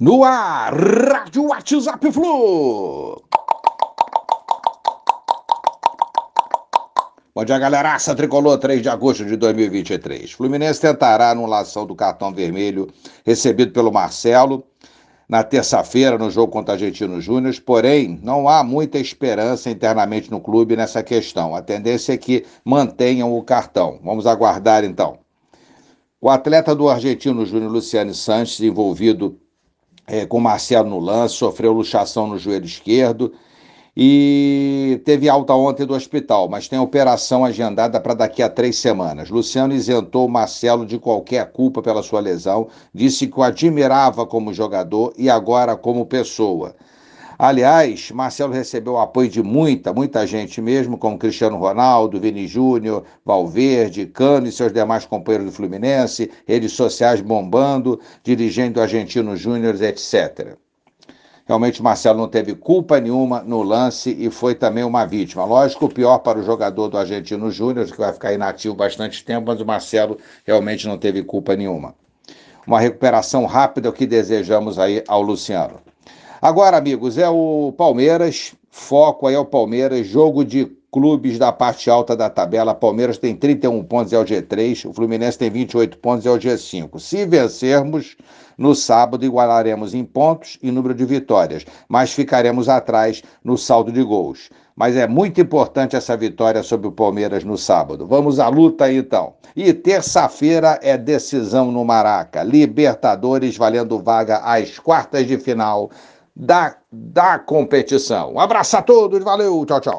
No ar, Rádio WhatsApp Flu. Bom dia, galeraça tricolor, 3 de agosto de 2023. Fluminense tentará a anulação do cartão vermelho recebido pelo Marcelo na terça-feira no jogo contra Argentino Júnior, porém não há muita esperança internamente no clube nessa questão. A tendência é que mantenham o cartão. Vamos aguardar então. O atleta do Argentino Júnior, Luciano Sanches, envolvido é, com Marcelo no lance, sofreu luxação no joelho esquerdo e teve alta ontem do hospital, mas tem operação agendada para daqui a três semanas. Luciano isentou Marcelo de qualquer culpa pela sua lesão, disse que o admirava como jogador e agora como pessoa. Aliás, Marcelo recebeu o apoio de muita, muita gente mesmo, como Cristiano Ronaldo, Vini Júnior, Valverde, Cano e seus demais companheiros do Fluminense, redes sociais bombando, dirigendo Argentino Júnior, etc. Realmente, Marcelo não teve culpa nenhuma no lance e foi também uma vítima. Lógico, o pior para o jogador do Argentino Júnior, que vai ficar inativo bastante tempo, mas o Marcelo realmente não teve culpa nenhuma. Uma recuperação rápida é o que desejamos aí ao Luciano. Agora, amigos, é o Palmeiras, foco aí é o Palmeiras, jogo de clubes da parte alta da tabela. Palmeiras tem 31 pontos, é o G3, o Fluminense tem 28 pontos, é o G5. Se vencermos, no sábado igualaremos em pontos e número de vitórias, mas ficaremos atrás no saldo de gols. Mas é muito importante essa vitória sobre o Palmeiras no sábado. Vamos à luta aí, então. E terça-feira é decisão no Maraca. Libertadores valendo vaga às quartas de final da, da competição. Um abraço a todos, valeu, tchau, tchau.